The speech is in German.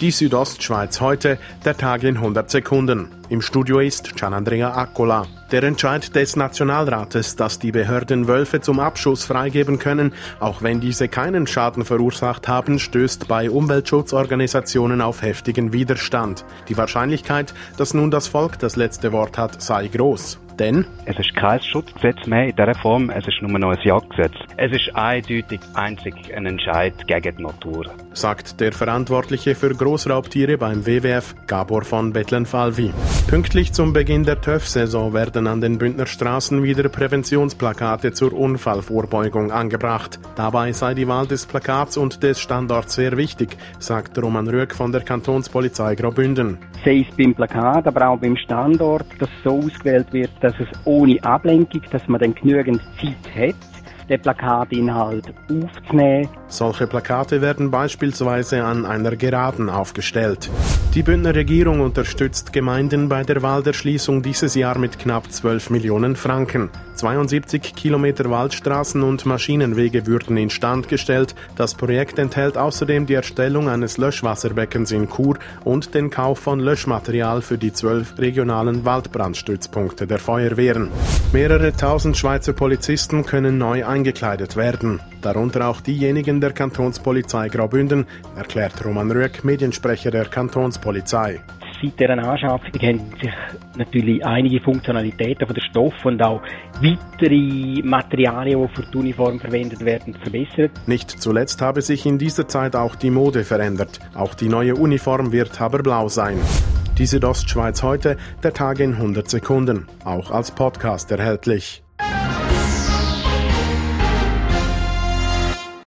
Die Südostschweiz heute, der Tag in 100 Sekunden. Im Studio ist Gianandrea Accola. Der Entscheid des Nationalrates, dass die Behörden Wölfe zum Abschuss freigeben können, auch wenn diese keinen Schaden verursacht haben, stößt bei Umweltschutzorganisationen auf heftigen Widerstand. Die Wahrscheinlichkeit, dass nun das Volk das letzte Wort hat, sei groß. Denn es ist kein Schutzgesetz mehr in dieser Form, es ist nur noch ein Jagdgesetz. Es ist eindeutig einzig ein Entscheid gegen die Natur. Sagt der Verantwortliche für Großraubtiere beim WWF, Gabor von Bettlen-Falvi. Pünktlich zum Beginn der TÜV-Saison werden an den Bündner Straßen wieder Präventionsplakate zur Unfallvorbeugung angebracht. Dabei sei die Wahl des Plakats und des Standorts sehr wichtig, sagt Roman Rüegg von der Kantonspolizei Graubünden. Sei es beim Plakat, aber auch beim Standort, dass so ausgewählt wird, dass es ohne Ablenkung, dass man dann genügend Zeit hat, den Plakatinhalt aufzunehmen. Solche Plakate werden beispielsweise an einer Geraden aufgestellt. Die Bündner Regierung unterstützt Gemeinden bei der Walderschließung dieses Jahr mit knapp 12 Millionen Franken. 72 Kilometer Waldstraßen und Maschinenwege würden instand gestellt. Das Projekt enthält außerdem die Erstellung eines Löschwasserbeckens in Chur und den Kauf von Löschmaterial für die zwölf regionalen Waldbrandstützpunkte der Feuerwehren. Mehrere tausend Schweizer Polizisten können neu eingekleidet werden, darunter auch diejenigen der Kantonspolizei Graubünden, erklärt Roman Rüegg, Mediensprecher der Kantonspolizei. Seit dieser Anschaffung haben sich natürlich einige Funktionalitäten von der Stoff und auch weitere Materialien, die für die Uniform verwendet werden, verbessert. Nicht zuletzt habe sich in dieser Zeit auch die Mode verändert. Auch die neue Uniform wird haberblau sein. Die Südostschweiz heute, der Tag in 100 Sekunden, auch als Podcast erhältlich.